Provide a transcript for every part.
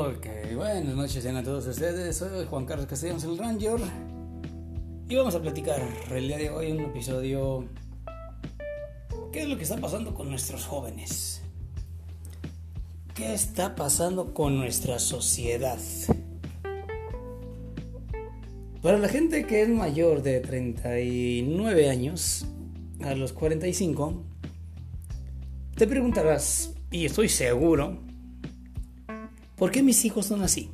Ok, buenas noches a todos ustedes. Soy Juan Carlos Castellanos, el Ranger. Y vamos a platicar el día de hoy un episodio. ¿Qué es lo que está pasando con nuestros jóvenes? ¿Qué está pasando con nuestra sociedad? Para la gente que es mayor de 39 años a los 45, te preguntarás, y estoy seguro, ¿por qué mis hijos son así?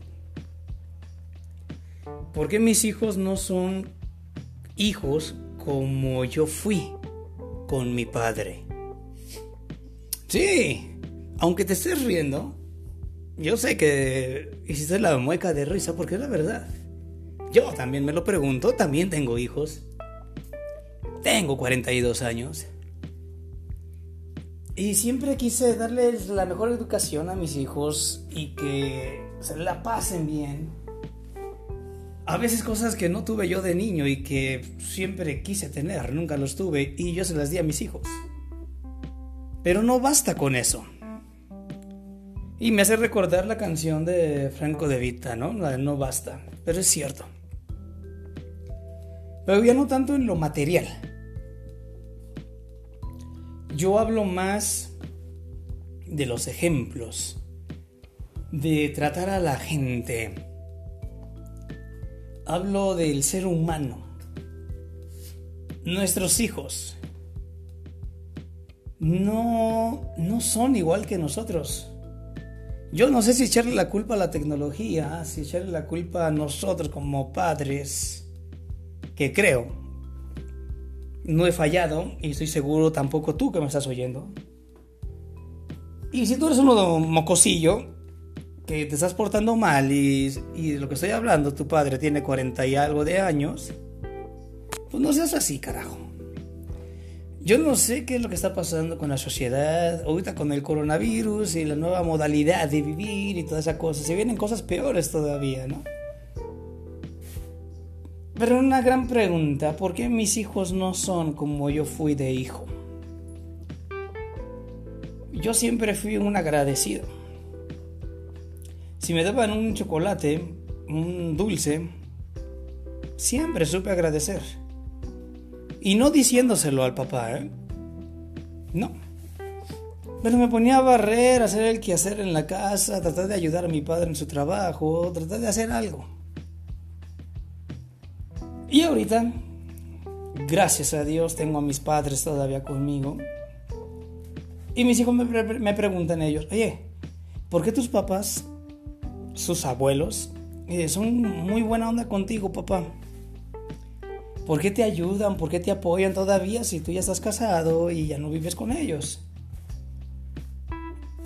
¿Por qué mis hijos no son hijos como yo fui con mi padre? Sí, aunque te estés riendo, yo sé que hiciste la mueca de risa porque es la verdad. Yo también me lo pregunto, también tengo hijos. Tengo 42 años. Y siempre quise darles la mejor educación a mis hijos y que se la pasen bien. A veces cosas que no tuve yo de niño y que siempre quise tener, nunca los tuve y yo se las di a mis hijos. Pero no basta con eso. Y me hace recordar la canción de Franco de Vita, ¿no? no basta, pero es cierto. Pero ya no tanto en lo material. Yo hablo más de los ejemplos, de tratar a la gente. Hablo del ser humano. Nuestros hijos no, no son igual que nosotros. Yo no sé si echarle la culpa a la tecnología, si echarle la culpa a nosotros como padres que creo, no he fallado y estoy seguro tampoco tú que me estás oyendo. Y si tú eres uno mocosillo, que te estás portando mal y, y de lo que estoy hablando, tu padre tiene 40 y algo de años, pues no seas así, carajo. Yo no sé qué es lo que está pasando con la sociedad, ahorita con el coronavirus y la nueva modalidad de vivir y todas esas cosas. Se vienen cosas peores todavía, ¿no? Pero una gran pregunta, ¿por qué mis hijos no son como yo fui de hijo? Yo siempre fui un agradecido. Si me daban un chocolate, un dulce, siempre supe agradecer. Y no diciéndoselo al papá, ¿eh? No. Pero me ponía a barrer, a hacer el quehacer en la casa, tratar de ayudar a mi padre en su trabajo, tratar de hacer algo. Y ahorita, gracias a Dios, tengo a mis padres todavía conmigo. Y mis hijos me, preguntan ellos, oye, ¿por qué tus papás, sus abuelos, eh, son muy buena onda contigo, papá? ¿Por qué te ayudan? ¿Por qué te apoyan todavía si tú ya estás casado y ya no vives con ellos?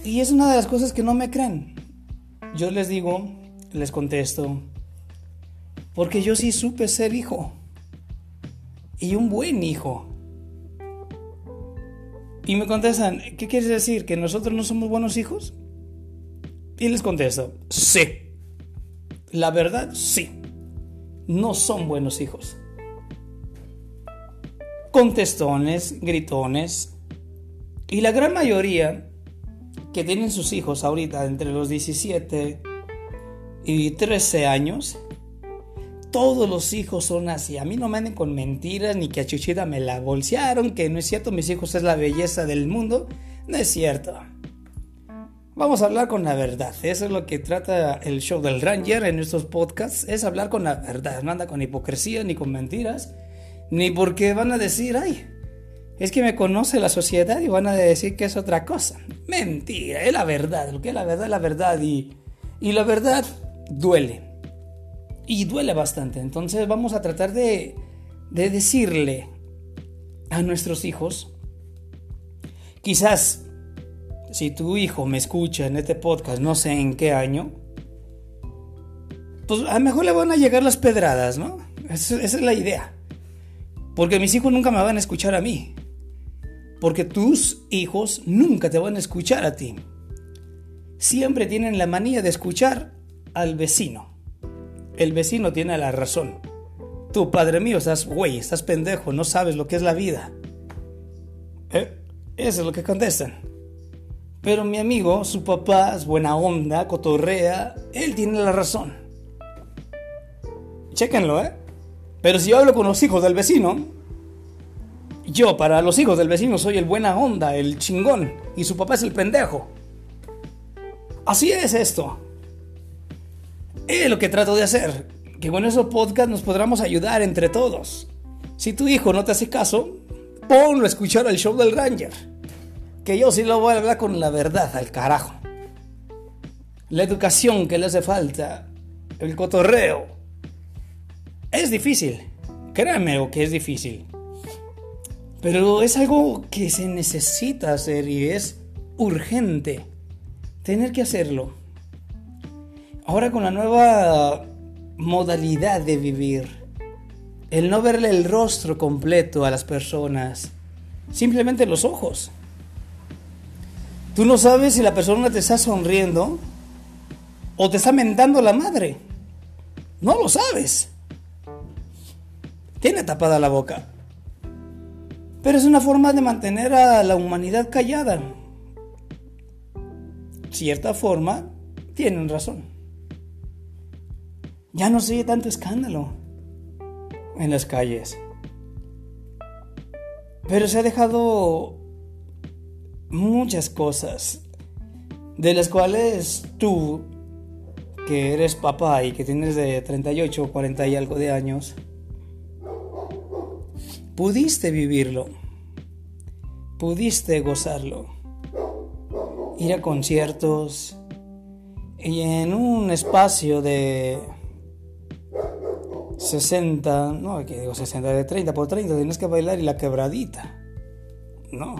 Y es una de las cosas que no me creen. Yo les digo, les contesto, porque yo sí supe ser hijo. Y un buen hijo. Y me contestan, ¿qué quieres decir? ¿Que nosotros no somos buenos hijos? Y les contesto, sí. La verdad, sí. No son buenos hijos. Contestones, gritones. Y la gran mayoría que tienen sus hijos ahorita entre los 17 y 13 años, todos los hijos son así. A mí no me anden con mentiras ni que a Chuchita me la bolsearon, que no es cierto, mis hijos es la belleza del mundo. No es cierto. Vamos a hablar con la verdad. Eso es lo que trata el show del Ranger en estos podcasts. Es hablar con la verdad. No anda con hipocresía ni con mentiras. Ni porque van a decir, ay, es que me conoce la sociedad y van a decir que es otra cosa. Mentira, es la verdad. Lo que es la verdad es la verdad. Y, y la verdad duele y duele bastante. Entonces vamos a tratar de, de decirle a nuestros hijos, quizás si tu hijo me escucha en este podcast, no sé en qué año, pues a lo mejor le van a llegar las pedradas, ¿no? Esa, esa es la idea. Porque mis hijos nunca me van a escuchar a mí. Porque tus hijos nunca te van a escuchar a ti. Siempre tienen la manía de escuchar al vecino el vecino tiene la razón. Tú, padre mío, estás güey, estás pendejo, no sabes lo que es la vida. ¿Eh? Eso es lo que contestan. Pero mi amigo, su papá es buena onda, cotorrea, él tiene la razón. Chéquenlo, ¿eh? Pero si yo hablo con los hijos del vecino, yo para los hijos del vecino soy el buena onda, el chingón, y su papá es el pendejo. Así es esto. Es lo que trato de hacer. Que con esos podcasts nos podamos ayudar entre todos. Si tu hijo no te hace caso, ponlo a escuchar el show del Ranger. Que yo sí lo voy a hablar con la verdad, al carajo. La educación que le hace falta, el cotorreo. Es difícil. Créanme que es difícil. Pero es algo que se necesita hacer y es urgente tener que hacerlo. Ahora con la nueva modalidad de vivir, el no verle el rostro completo a las personas, simplemente los ojos. Tú no sabes si la persona te está sonriendo o te está mentando la madre. No lo sabes. Tiene tapada la boca. Pero es una forma de mantener a la humanidad callada. Cierta forma, tienen razón. Ya no se oye tanto escándalo en las calles. Pero se ha dejado muchas cosas de las cuales tú, que eres papá y que tienes de 38 o 40 y algo de años, pudiste vivirlo, pudiste gozarlo, ir a conciertos y en un espacio de 60, no, que digo 60, de 30 por 30, tienes que bailar y la quebradita. No,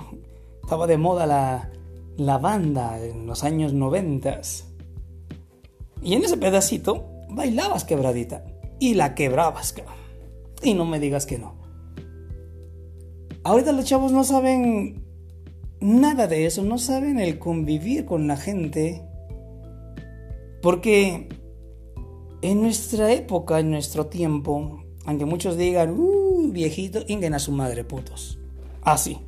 estaba de moda la, la banda en los años 90. Y en ese pedacito bailabas quebradita y la quebrabas, Y no me digas que no. Ahorita los chavos no saben nada de eso, no saben el convivir con la gente. Porque en nuestra época, en nuestro tiempo, aunque muchos digan, uh, viejito, inguen a su madre, putos. Así.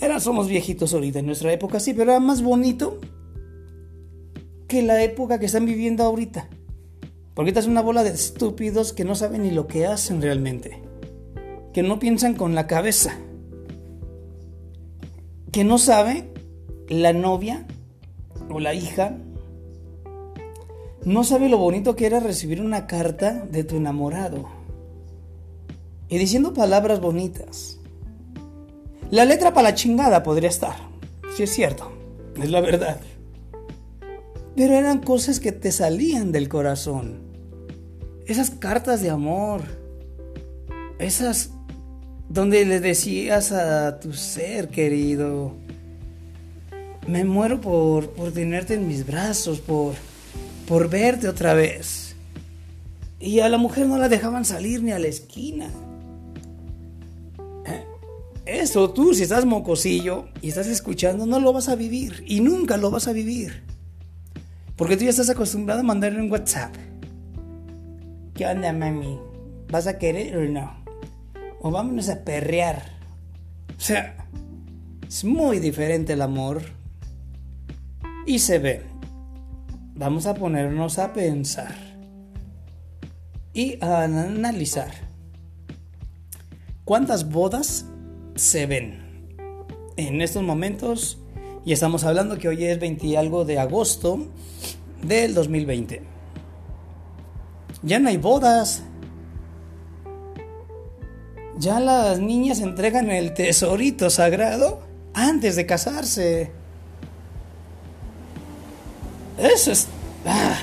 Ah, somos viejitos ahorita en nuestra época, sí, pero era más bonito que la época que están viviendo ahorita. Porque esta es una bola de estúpidos que no saben ni lo que hacen realmente que no piensan con la cabeza, que no sabe la novia o la hija, no sabe lo bonito que era recibir una carta de tu enamorado y diciendo palabras bonitas. La letra para la chingada podría estar, si es cierto, es la verdad. Pero eran cosas que te salían del corazón. Esas cartas de amor, esas donde le decías a tu ser querido, me muero por, por tenerte en mis brazos, por, por verte otra vez. Y a la mujer no la dejaban salir ni a la esquina. Eh, eso tú, si estás mocosillo y estás escuchando, no lo vas a vivir. Y nunca lo vas a vivir. Porque tú ya estás acostumbrado a mandarle un WhatsApp. ¿Qué onda, mami? ¿Vas a querer o no? o vámonos a perrear. O sea, es muy diferente el amor y se ve. Vamos a ponernos a pensar y a analizar cuántas bodas se ven en estos momentos y estamos hablando que hoy es 20 y algo de agosto del 2020. Ya no hay bodas, ya las niñas entregan el tesorito sagrado antes de casarse. Eso es... Ah.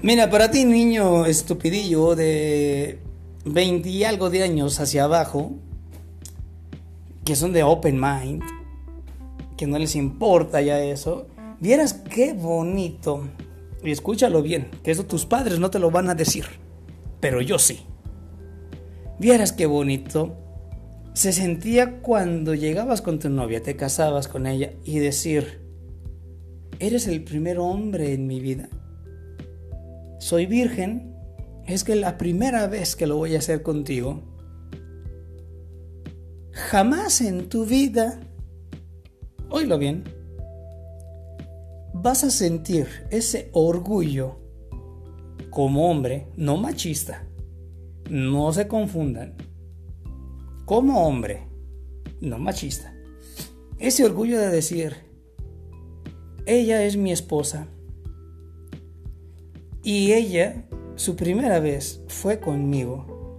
Mira, para ti niño estupidillo de 20 y algo de años hacia abajo, que son de open mind, que no les importa ya eso, vieras qué bonito, y escúchalo bien, que eso tus padres no te lo van a decir, pero yo sí. Vieras qué bonito se sentía cuando llegabas con tu novia, te casabas con ella y decir, eres el primer hombre en mi vida. Soy virgen, es que la primera vez que lo voy a hacer contigo. Jamás en tu vida oílo bien, vas a sentir ese orgullo como hombre, no machista. No se confundan. Como hombre, no machista. Ese orgullo de decir, ella es mi esposa. Y ella, su primera vez, fue conmigo.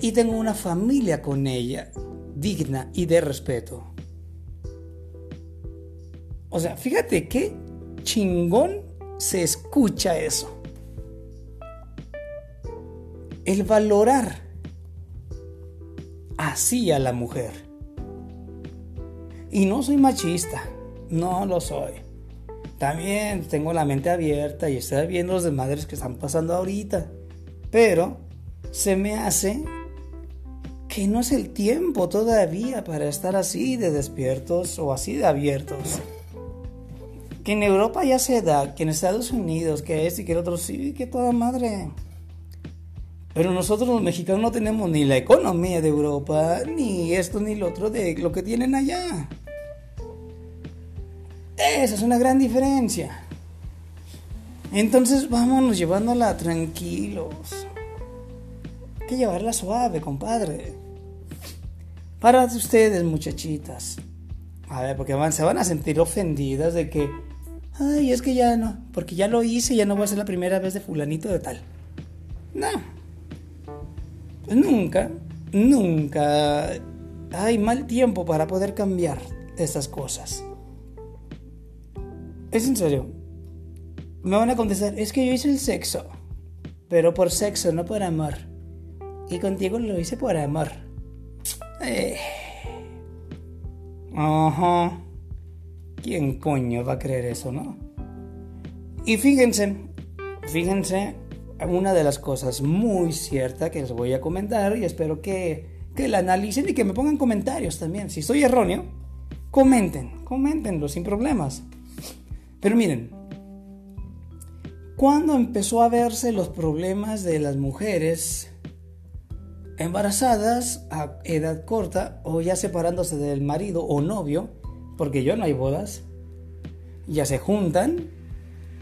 Y tengo una familia con ella, digna y de respeto. O sea, fíjate qué chingón se escucha eso. El valorar así a la mujer. Y no soy machista, no lo soy. También tengo la mente abierta y estoy viendo los desmadres que están pasando ahorita. Pero se me hace que no es el tiempo todavía para estar así de despiertos o así de abiertos. Que en Europa ya se da, que en Estados Unidos, que este y que el otro, sí, que toda madre. Pero nosotros los mexicanos no tenemos ni la economía de Europa, ni esto ni lo otro de lo que tienen allá. Esa es una gran diferencia. Entonces vámonos llevándola tranquilos. Hay que llevarla suave, compadre. Para ustedes, muchachitas. A ver, porque van, se van a sentir ofendidas de que, ay, es que ya no, porque ya lo hice, ya no va a ser la primera vez de fulanito de tal. No. Nunca, nunca hay mal tiempo para poder cambiar estas cosas. Es en serio. Me van a contestar, es que yo hice el sexo. Pero por sexo, no por amor. Y contigo lo hice por amor. Eh. Ajá. ¿Quién coño va a creer eso, no? Y fíjense, fíjense, una de las cosas muy cierta que les voy a comentar y espero que, que la analicen y que me pongan comentarios también. Si estoy erróneo, comenten, comentenlo sin problemas. Pero miren, cuando empezó a verse los problemas de las mujeres embarazadas a edad corta o ya separándose del marido o novio, porque yo no hay bodas, ya se juntan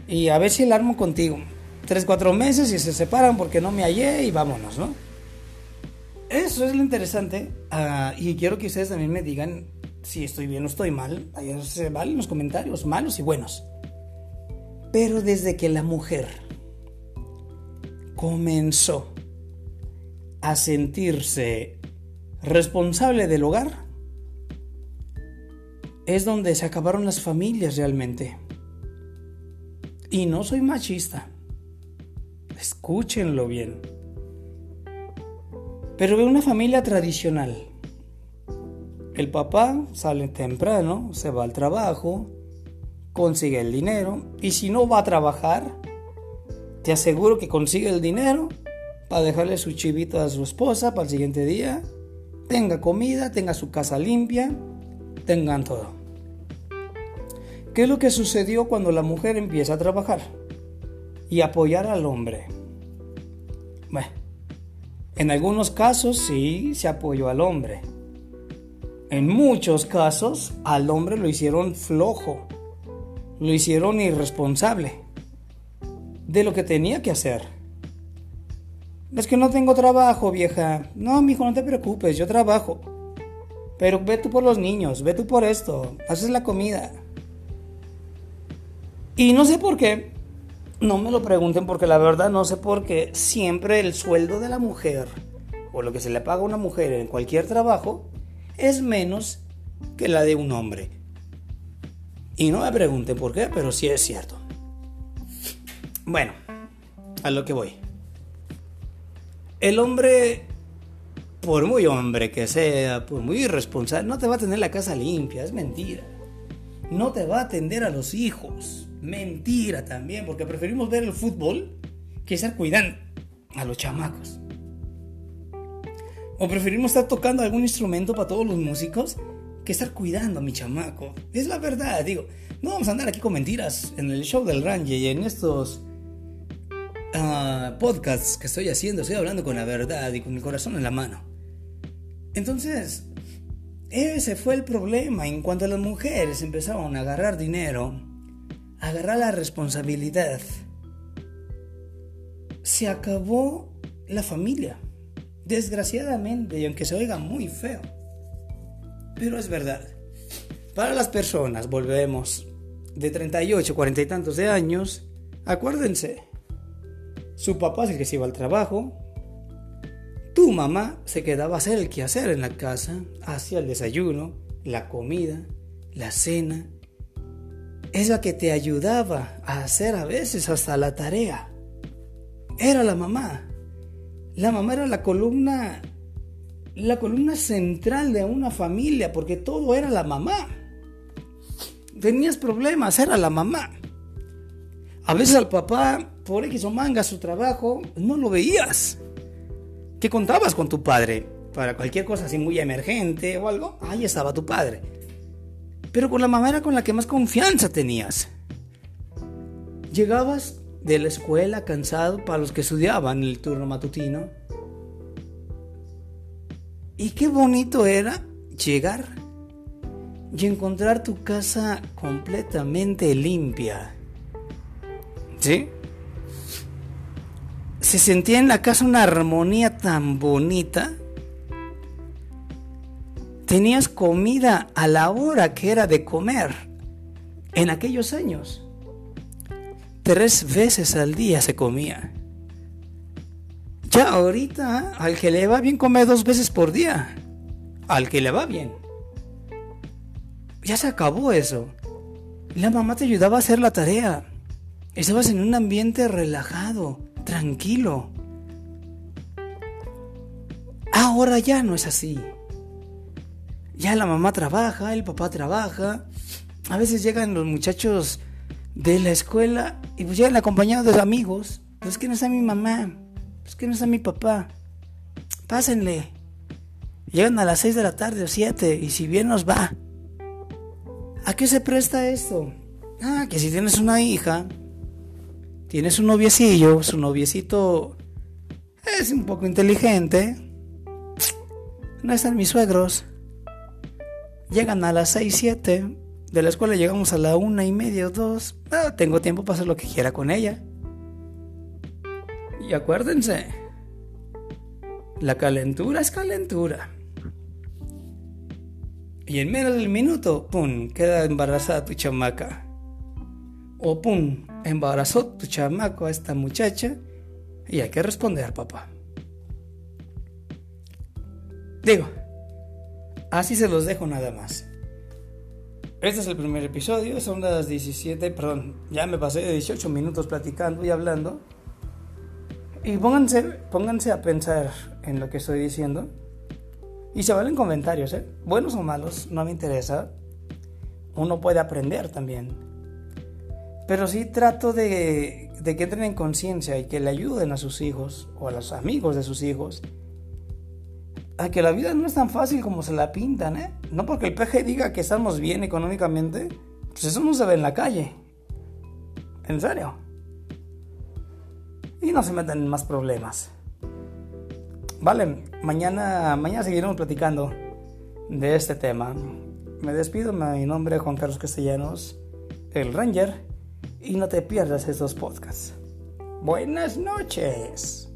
y a ver si el armo contigo. Tres, cuatro meses y se separan porque no me hallé y vámonos, ¿no? Eso es lo interesante uh, y quiero que ustedes también me digan si estoy bien o estoy mal. Ahí se valen los comentarios, malos y buenos. Pero desde que la mujer comenzó a sentirse responsable del hogar, es donde se acabaron las familias realmente. Y no soy machista. Escúchenlo bien. Pero de una familia tradicional. El papá sale temprano, se va al trabajo, consigue el dinero y si no va a trabajar, te aseguro que consigue el dinero para dejarle su chivito a su esposa para el siguiente día, tenga comida, tenga su casa limpia, tengan todo. ¿Qué es lo que sucedió cuando la mujer empieza a trabajar y apoyar al hombre? Bueno, en algunos casos sí se apoyó al hombre. En muchos casos al hombre lo hicieron flojo lo hicieron irresponsable de lo que tenía que hacer. Es que no tengo trabajo, vieja. No, mijo, no te preocupes, yo trabajo. Pero ve tú por los niños, ve tú por esto, haces la comida. Y no sé por qué, no me lo pregunten porque la verdad no sé por qué siempre el sueldo de la mujer o lo que se le paga a una mujer en cualquier trabajo es menos que la de un hombre. Y no me pregunten por qué, pero sí es cierto. Bueno, a lo que voy. El hombre, por muy hombre que sea, por muy irresponsable, no te va a tener la casa limpia, es mentira. No te va a atender a los hijos. Mentira también, porque preferimos ver el fútbol que estar cuidando a los chamacos. O preferimos estar tocando algún instrumento para todos los músicos que estar cuidando a mi chamaco. Es la verdad, digo. No vamos a andar aquí con mentiras en el show del Ranger y en estos uh, podcasts que estoy haciendo. Estoy hablando con la verdad y con mi corazón en la mano. Entonces, ese fue el problema. En cuanto las mujeres empezaron a agarrar dinero, a agarrar la responsabilidad, se acabó la familia. Desgraciadamente, y aunque se oiga muy feo, pero es verdad. Para las personas, volvemos, de 38, 40 y tantos de años, acuérdense, su papá es el que se iba al trabajo, tu mamá se quedaba a hacer el quehacer en la casa, hacía el desayuno, la comida, la cena. Es la que te ayudaba a hacer a veces hasta la tarea. Era la mamá. La mamá era la columna, la columna central de una familia, porque todo era la mamá. Tenías problemas, era la mamá. A veces al papá, por X o manga, su trabajo, no lo veías que contabas con tu padre para cualquier cosa así muy emergente o algo, ahí estaba tu padre. Pero con la mamá era con la que más confianza tenías. Llegabas de la escuela cansado para los que estudiaban el turno matutino. Y qué bonito era llegar y encontrar tu casa completamente limpia. ¿Sí? se sentía en la casa una armonía tan bonita. Tenías comida a la hora que era de comer en aquellos años. Tres veces al día se comía. Ya ahorita al que le va bien come dos veces por día. Al que le va bien. Ya se acabó eso. La mamá te ayudaba a hacer la tarea. Estabas en un ambiente relajado tranquilo. Ahora ya no es así. Ya la mamá trabaja, el papá trabaja. A veces llegan los muchachos de la escuela y pues llegan acompañados de amigos. Pues que no está mi mamá, pues que no está mi papá. Pásenle. Llegan a las 6 de la tarde o 7 y si bien nos va. ¿A qué se presta esto? Ah, que si tienes una hija, tienes un noviecillo, su noviecito es un poco inteligente, no están mis suegros, llegan a las 6, 7, de la escuela llegamos a la una y media o dos, ah, tengo tiempo para hacer lo que quiera con ella. Y acuérdense, la calentura es calentura. Y en menos del minuto, ¡pum!, queda embarazada tu chamaca. O ¡pum!, embarazó tu chamaco a esta muchacha y hay que responder, papá. Digo, así se los dejo nada más. Este es el primer episodio, son las 17, perdón, ya me pasé de 18 minutos platicando y hablando. Y pónganse, pónganse a pensar en lo que estoy diciendo. Y se valen comentarios, ¿eh? Buenos o malos, no me interesa. Uno puede aprender también. Pero sí trato de, que entren en conciencia y que le ayuden a sus hijos o a los amigos de sus hijos a que la vida no es tan fácil como se la pintan, ¿eh? No porque el peje diga que estamos bien económicamente, pues eso no se ve en la calle. En serio. Y no se meten en más problemas. Vale, mañana, mañana seguiremos platicando de este tema. Me despido, mi nombre es Juan Carlos Castellanos, el Ranger y no te pierdas estos podcasts. Buenas noches.